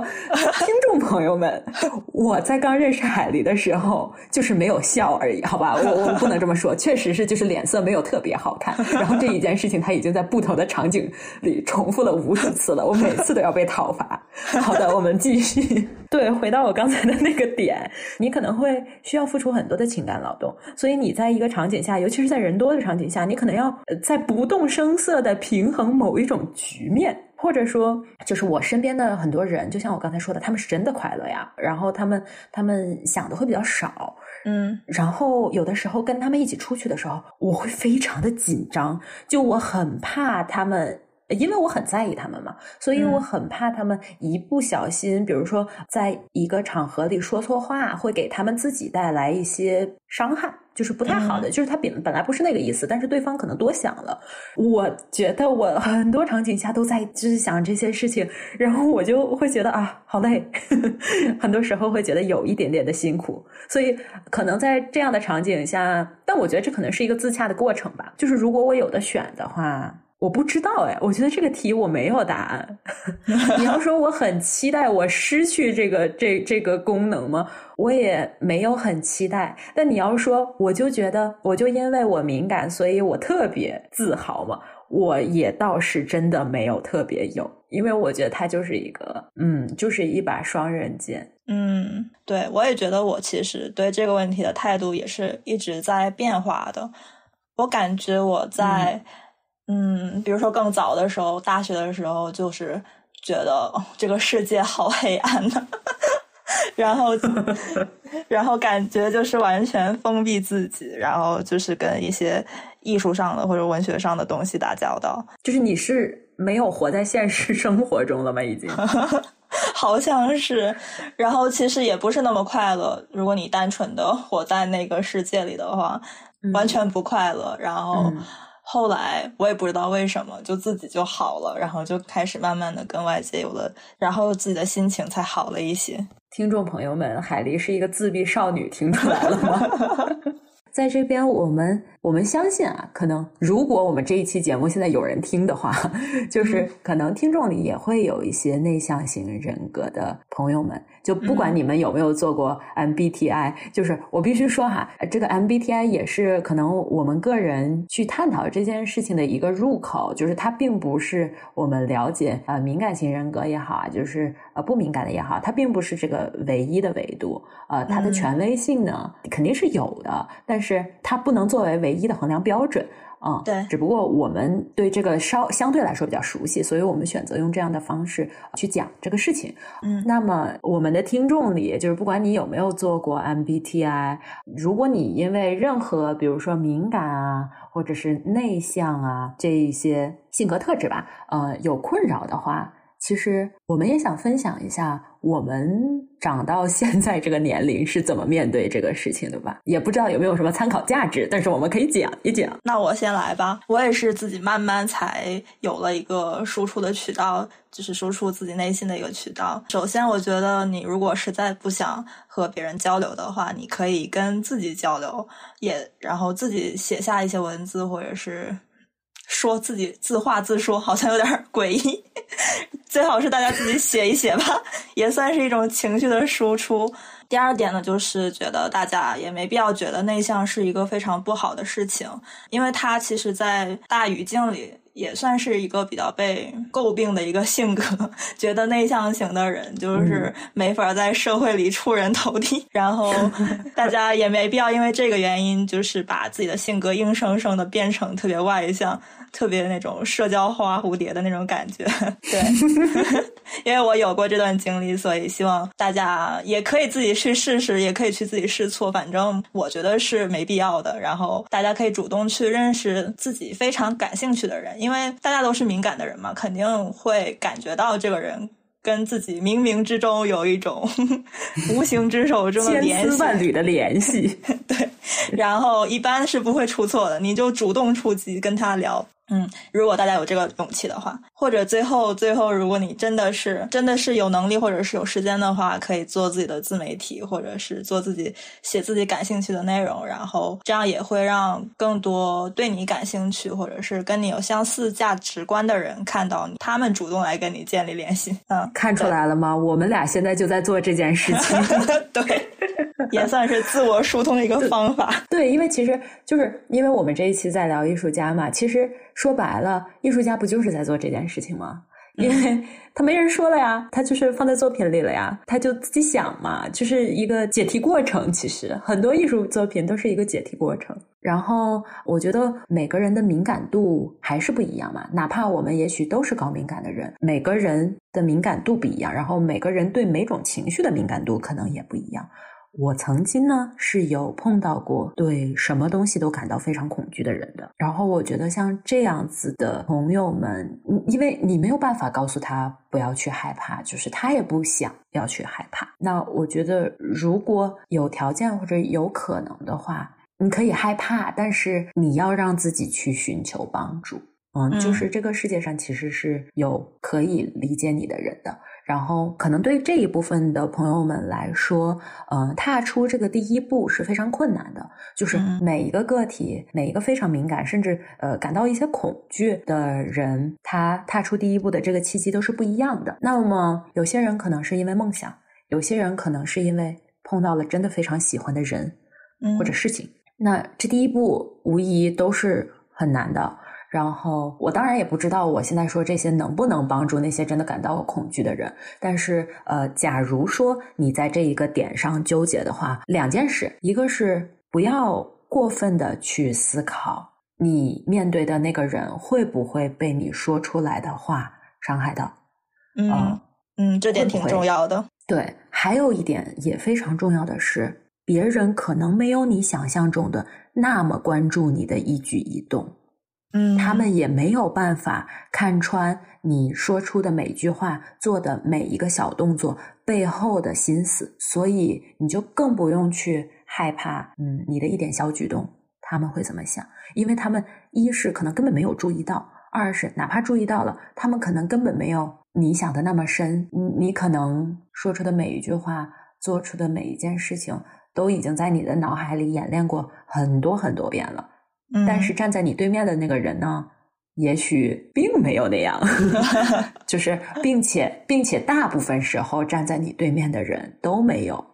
听众朋友们，我在刚认识海狸的时候，就是没有笑而已，好吧？我我不能这么说，确实是就是脸色没有特别好看。然后这一件事情，他已经在不同的场景里重复了无数次了，我每次都要被讨伐。好的，我们继续。对，回到我刚才的那个点，你可能会需要付出很多的情感劳动，所以你在一个场景下，尤其是在人多的场景下，你可能要在不动声色的平衡某一种局面。或者说，就是我身边的很多人，就像我刚才说的，他们是真的快乐呀。然后他们他们想的会比较少，嗯。然后有的时候跟他们一起出去的时候，我会非常的紧张，就我很怕他们，因为我很在意他们嘛，所以我很怕他们一不小心，比如说在一个场合里说错话，会给他们自己带来一些伤害。就是不太好的，就是他本本来不是那个意思，但是对方可能多想了。我觉得我很多场景下都在就是想这些事情，然后我就会觉得啊，好累，很多时候会觉得有一点点的辛苦。所以可能在这样的场景下，但我觉得这可能是一个自洽的过程吧。就是如果我有的选的话。我不知道哎，我觉得这个题我没有答案。你要说我很期待我失去这个这这个功能吗？我也没有很期待。但你要说，我就觉得我就因为我敏感，所以我特别自豪嘛。我也倒是真的没有特别有，因为我觉得它就是一个，嗯，就是一把双刃剑。嗯，对，我也觉得我其实对这个问题的态度也是一直在变化的。我感觉我在。嗯，比如说更早的时候，大学的时候，就是觉得这个世界好黑暗呢，然后，然后感觉就是完全封闭自己，然后就是跟一些艺术上的或者文学上的东西打交道。就是你是没有活在现实生活中了吗？已经，好像是。然后其实也不是那么快乐。如果你单纯的活在那个世界里的话，完全不快乐。然后。后来我也不知道为什么，就自己就好了，然后就开始慢慢的跟外界有了，然后自己的心情才好了一些。听众朋友们，海狸是一个自闭少女，听出来了吗？在这边，我们我们相信啊，可能如果我们这一期节目现在有人听的话，就是。可能听众里也会有一些内向型人格的朋友们。就不管你们有没有做过 MBTI，就是我必须说哈，这个 MBTI 也是可能我们个人去探讨这件事情的一个入口，就是它并不是我们了解呃敏感型人格也好啊，就是呃不敏感的也好，它并不是这个唯一的维度，呃，它的权威性呢肯定是有的，但是它不能作为唯一的衡量标准。啊，对，只不过我们对这个稍相对来说比较熟悉，所以我们选择用这样的方式去讲这个事情。嗯，那么我们的听众里，就是不管你有没有做过 MBTI，如果你因为任何，比如说敏感啊，或者是内向啊这一些性格特质吧，呃，有困扰的话。其实我们也想分享一下，我们长到 现在这个年龄是怎么面对这个事情的吧？也不知道有没有什么参考价值，但是我们可以讲一讲。那我先来吧，我也是自己慢慢才有了一个输出的渠道，就是输出自己内心的一个渠道。首先，我觉得你如果实在不想和别人交流的话，你可以跟自己交流，也然后自己写下一些文字，或者是。说自己自话自说，好像有点诡异。最好是大家自己写一写吧，也算是一种情绪的输出。第二点呢，就是觉得大家也没必要觉得内向是一个非常不好的事情，因为它其实，在大语境里。也算是一个比较被诟病的一个性格，觉得内向型的人就是没法在社会里出人头地。然后 大家也没必要因为这个原因，就是把自己的性格硬生生的变成特别外向、特别那种社交花蝴蝶的那种感觉。对，因为我有过这段经历，所以希望大家也可以自己去试试，也可以去自己试错。反正我觉得是没必要的。然后大家可以主动去认识自己非常感兴趣的人。因为大家都是敏感的人嘛，肯定会感觉到这个人跟自己冥冥之中有一种 无形之手中的千丝万缕的联系。对，然后一般是不会出错的，你就主动出击跟他聊。嗯，如果大家有这个勇气的话，或者最后最后，如果你真的是真的是有能力或者是有时间的话，可以做自己的自媒体，或者是做自己写自己感兴趣的内容，然后这样也会让更多对你感兴趣或者是跟你有相似价值观的人看到你，他们主动来跟你建立联系。嗯，看出来了吗？我们俩现在就在做这件事情。对。也 算是自我疏通的一个方法。对，因为其实就是因为我们这一期在聊艺术家嘛，其实说白了，艺术家不就是在做这件事情吗？因为他没人说了呀，他就是放在作品里了呀，他就自己想嘛，就是一个解题过程。其实很多艺术作品都是一个解题过程。然后我觉得每个人的敏感度还是不一样嘛，哪怕我们也许都是高敏感的人，每个人的敏感度不一样，然后每个人对每种情绪的敏感度可能也不一样。我曾经呢是有碰到过对什么东西都感到非常恐惧的人的，然后我觉得像这样子的朋友们，因为你没有办法告诉他不要去害怕，就是他也不想要去害怕。那我觉得如果有条件或者有可能的话，你可以害怕，但是你要让自己去寻求帮助。嗯，就是这个世界上其实是有可以理解你的人的。然后，可能对这一部分的朋友们来说，呃，踏出这个第一步是非常困难的。就是每一个个体，每一个非常敏感，甚至呃感到一些恐惧的人，他踏出第一步的这个契机都是不一样的。那么，有些人可能是因为梦想，有些人可能是因为碰到了真的非常喜欢的人或者事情。那这第一步无疑都是很难的。然后我当然也不知道我现在说这些能不能帮助那些真的感到恐惧的人。但是，呃，假如说你在这一个点上纠结的话，两件事，一个是不要过分的去思考你面对的那个人会不会被你说出来的话伤害到。嗯嗯，这点挺重要的。对，还有一点也非常重要的是，别人可能没有你想象中的那么关注你的一举一动。嗯，他们也没有办法看穿你说出的每句话、做的每一个小动作背后的心思，所以你就更不用去害怕，嗯，你的一点小举动他们会怎么想？因为他们一是可能根本没有注意到，二是哪怕注意到了，他们可能根本没有你想的那么深。你你可能说出的每一句话、做出的每一件事情，都已经在你的脑海里演练过很多很多遍了。但是站在你对面的那个人呢，也许并没有那样，就是并且并且大部分时候站在你对面的人都没有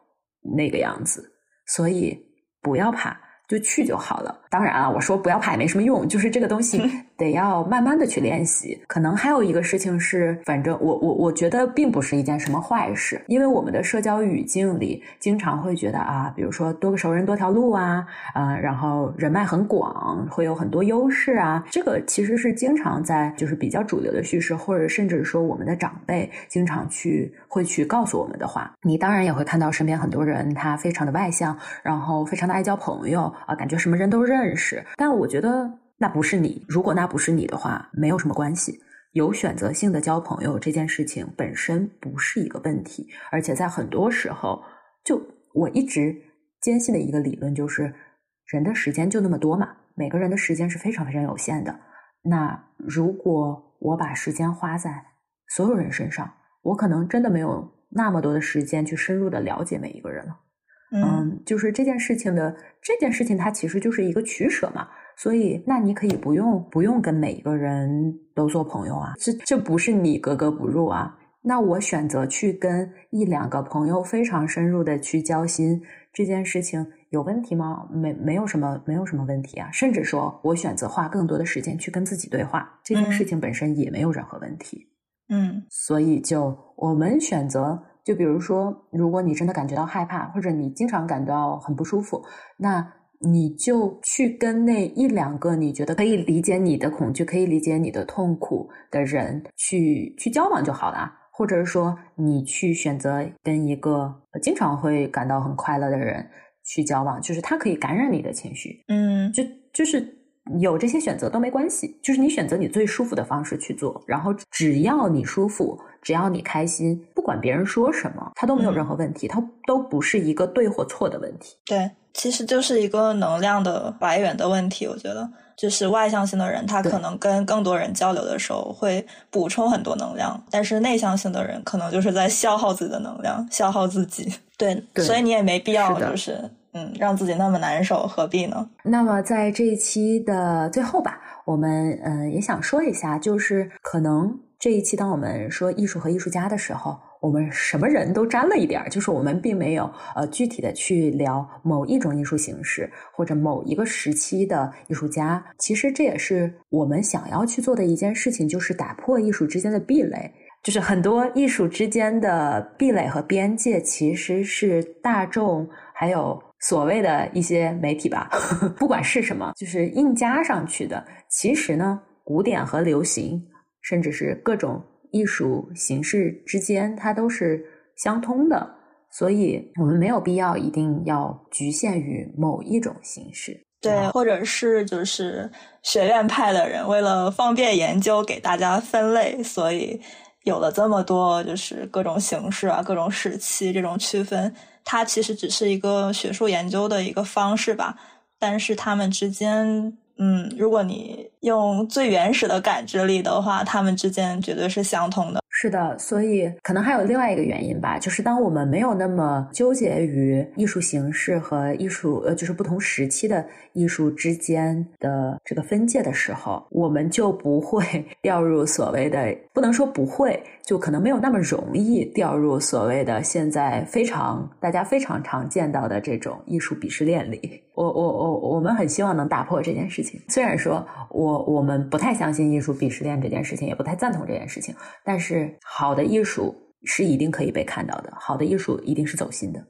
那个样子，所以不要怕。就去就好了。当然啊，我说不要怕也没什么用，就是这个东西得要慢慢的去练习。可能还有一个事情是，反正我我我觉得并不是一件什么坏事，因为我们的社交语境里经常会觉得啊，比如说多个熟人多条路啊，呃，然后人脉很广，会有很多优势啊。这个其实是经常在就是比较主流的叙事，或者甚至说我们的长辈经常去会去告诉我们的话。你当然也会看到身边很多人他非常的外向，然后非常的爱交朋友。啊，感觉什么人都认认识，但我觉得那不是你。如果那不是你的话，没有什么关系。有选择性的交朋友这件事情本身不是一个问题，而且在很多时候，就我一直坚信的一个理论就是，人的时间就那么多嘛，每个人的时间是非常非常有限的。那如果我把时间花在所有人身上，我可能真的没有那么多的时间去深入的了解每一个人了。嗯，就是这件事情的这件事情，它其实就是一个取舍嘛。所以，那你可以不用不用跟每一个人都做朋友啊，这这不是你格格不入啊。那我选择去跟一两个朋友非常深入的去交心，这件事情有问题吗？没，没有什么，没有什么问题啊。甚至说我选择花更多的时间去跟自己对话，这件事情本身也没有任何问题。嗯，所以就我们选择。就比如说，如果你真的感觉到害怕，或者你经常感到很不舒服，那你就去跟那一两个你觉得可以理解你的恐惧、可以理解你的痛苦的人去去交往就好了。或者是说，你去选择跟一个经常会感到很快乐的人去交往，就是他可以感染你的情绪。嗯，就就是有这些选择都没关系，就是你选择你最舒服的方式去做，然后只要你舒服，只要你开心。不管别人说什么，他都没有任何问题，他都不是一个对或错的问题。对，其实就是一个能量的来源的问题。我觉得，就是外向性的人，他可能跟更多人交流的时候会补充很多能量，但是内向性的人可能就是在消耗自己的能量，消耗自己。对，所以你也没必要就是嗯让自己那么难受，何必呢？那么在这一期的最后吧，我们嗯也想说一下，就是可能这一期当我们说艺术和艺术家的时候。我们什么人都沾了一点儿，就是我们并没有呃具体的去聊某一种艺术形式或者某一个时期的艺术家。其实这也是我们想要去做的一件事情，就是打破艺术之间的壁垒。就是很多艺术之间的壁垒和边界，其实是大众还有所谓的一些媒体吧，不管是什么，就是硬加上去的。其实呢，古典和流行，甚至是各种。艺术形式之间，它都是相通的，所以我们没有必要一定要局限于某一种形式。对，或者是就是学院派的人为了方便研究，给大家分类，所以有了这么多就是各种形式啊、各种时期这种区分。它其实只是一个学术研究的一个方式吧，但是他们之间。嗯，如果你用最原始的感知力的话，他们之间绝对是相通的。是的，所以可能还有另外一个原因吧，就是当我们没有那么纠结于艺术形式和艺术呃，就是不同时期的艺术之间的这个分界的时候，我们就不会 掉入所谓的不能说不会，就可能没有那么容易掉入所谓的现在非常大家非常常见到的这种艺术鄙视链里。我我我我们很希望能打破这件事情，虽然说我我们不太相信艺术鄙视链这件事情，也不太赞同这件事情，但是。好的艺术是一定可以被看到的，好的艺术一定是走心的。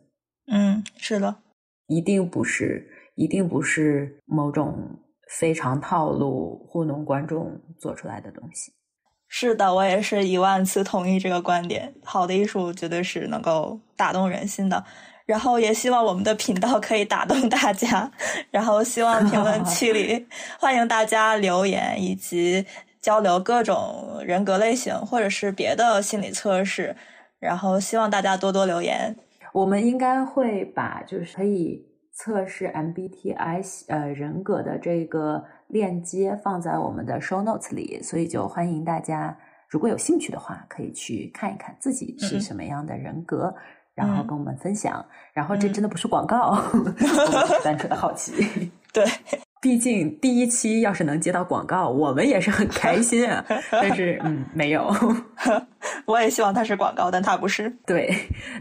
嗯，是的，一定不是，一定不是某种非常套路糊弄观众做出来的东西。是的，我也是一万次同意这个观点。好的艺术绝对是能够打动人心的，然后也希望我们的频道可以打动大家。然后希望评论 区里欢迎大家留言以及。交流各种人格类型，或者是别的心理测试，然后希望大家多多留言。我们应该会把就是可以测试 MBTI 呃人格的这个链接放在我们的 show notes 里，所以就欢迎大家如果有兴趣的话，可以去看一看自己是什么样的人格，然后跟我们分享。然后这真的不是广告，单纯的好奇。对。毕竟第一期要是能接到广告，我们也是很开心啊。但是，嗯，没有。我也希望它是广告，但它不是。对，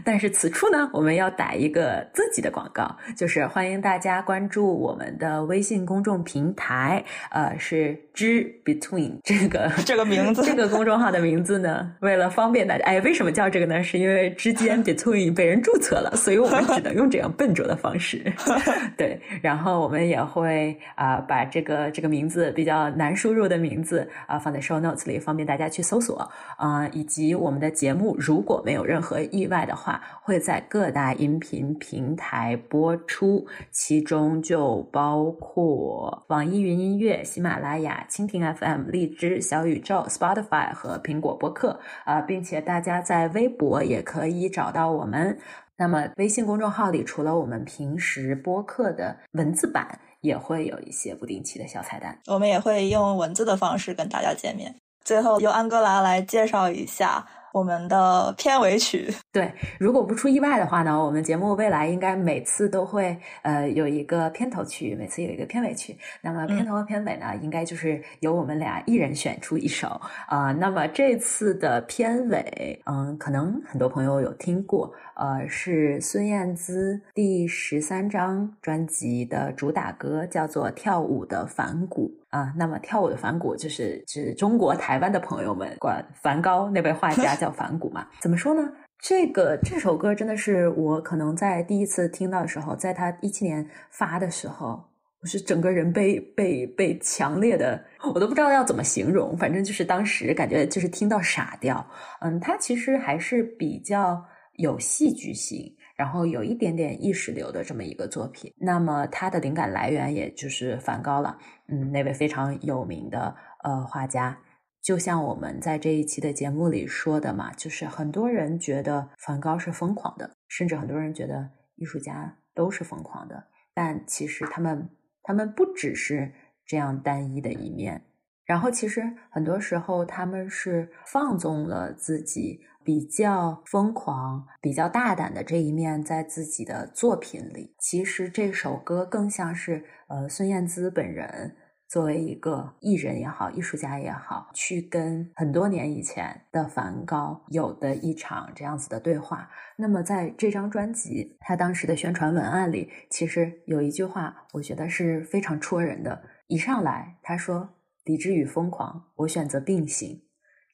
但是此处呢，我们要打一个自己的广告，就是欢迎大家关注我们的微信公众平台，呃，是之 Between 这个 这个名字，这个公众号的名字呢，为了方便大家，哎，为什么叫这个呢？是因为之间 Between 被人注册了，所以我们只能用这样笨拙的方式。对，然后我们也会。啊，把这个这个名字比较难输入的名字啊放在 show notes 里，方便大家去搜索啊。以及及我们的节目如果没有任何意外的话，会在各大音频平台播出，其中就包括网易云音乐、喜马拉雅、蜻蜓 FM、荔枝、小宇宙、Spotify 和苹果播客啊，并且大家在微博也可以找到我们。那么微信公众号里，除了我们平时播客的文字版。也会有一些不定期的小彩蛋，我们也会用文字的方式跟大家见面。最后由安哥拉来介绍一下我们的片尾曲。对，如果不出意外的话呢，我们节目未来应该每次都会呃有一个片头曲，每次有一个片尾曲。那么片头和片尾呢，应该就是由我们俩一人选出一首啊。那么这次的片尾，嗯，可能很多朋友有听过。呃，是孙燕姿第十三张专辑的主打歌，叫做《跳舞的梵谷》啊。那么，《跳舞的梵谷》就是指中国台湾的朋友们管梵高那位画家 叫梵谷嘛？怎么说呢？这个这首歌真的是我可能在第一次听到的时候，在他一七年发的时候，我是整个人被被被强烈的，我都不知道要怎么形容，反正就是当时感觉就是听到傻掉。嗯，他其实还是比较。有戏剧性，然后有一点点意识流的这么一个作品。那么它的灵感来源也就是梵高了，嗯，那位非常有名的呃画家。就像我们在这一期的节目里说的嘛，就是很多人觉得梵高是疯狂的，甚至很多人觉得艺术家都是疯狂的，但其实他们他们不只是这样单一的一面。然后其实很多时候他们是放纵了自己比较疯狂、比较大胆的这一面，在自己的作品里。其实这首歌更像是呃孙燕姿本人。作为一个艺人也好，艺术家也好，去跟很多年以前的梵高有的一场这样子的对话。那么在这张专辑，他当时的宣传文案里，其实有一句话，我觉得是非常戳人的。一上来他说：“理智与疯狂，我选择并行。”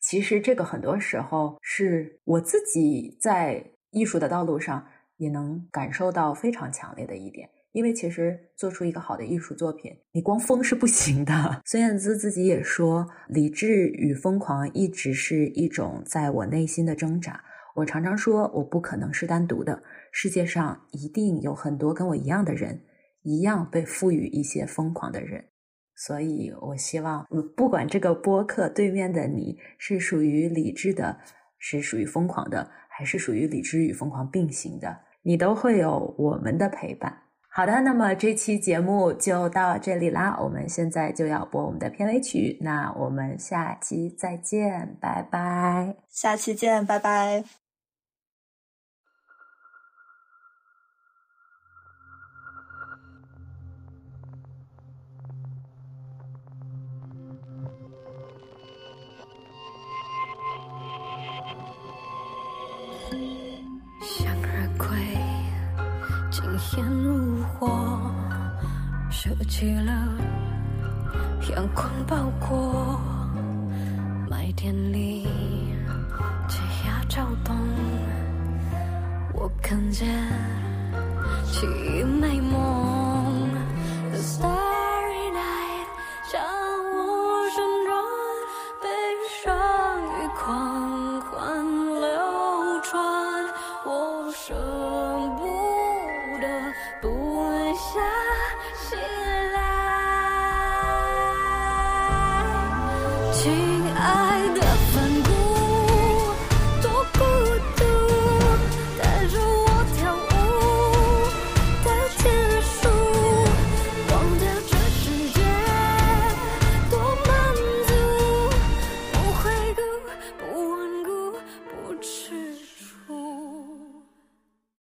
其实这个很多时候是我自己在艺术的道路上也能感受到非常强烈的一点。因为其实做出一个好的艺术作品，你光疯是不行的。孙燕姿自己也说，理智与疯狂一直是一种在我内心的挣扎。我常常说，我不可能是单独的，世界上一定有很多跟我一样的人，一样被赋予一些疯狂的人。所以我希望，不管这个播客对面的你是属于理智的，是属于疯狂的，还是属于理智与疯狂并行的，你都会有我们的陪伴。好的，那么这期节目就到这里啦，我们现在就要播我们的片尾曲，那我们下期再见，拜拜，下期见，拜拜。如火，舍弃了阳光包裹，麦田里枝桠跳动，我看见记忆美梦。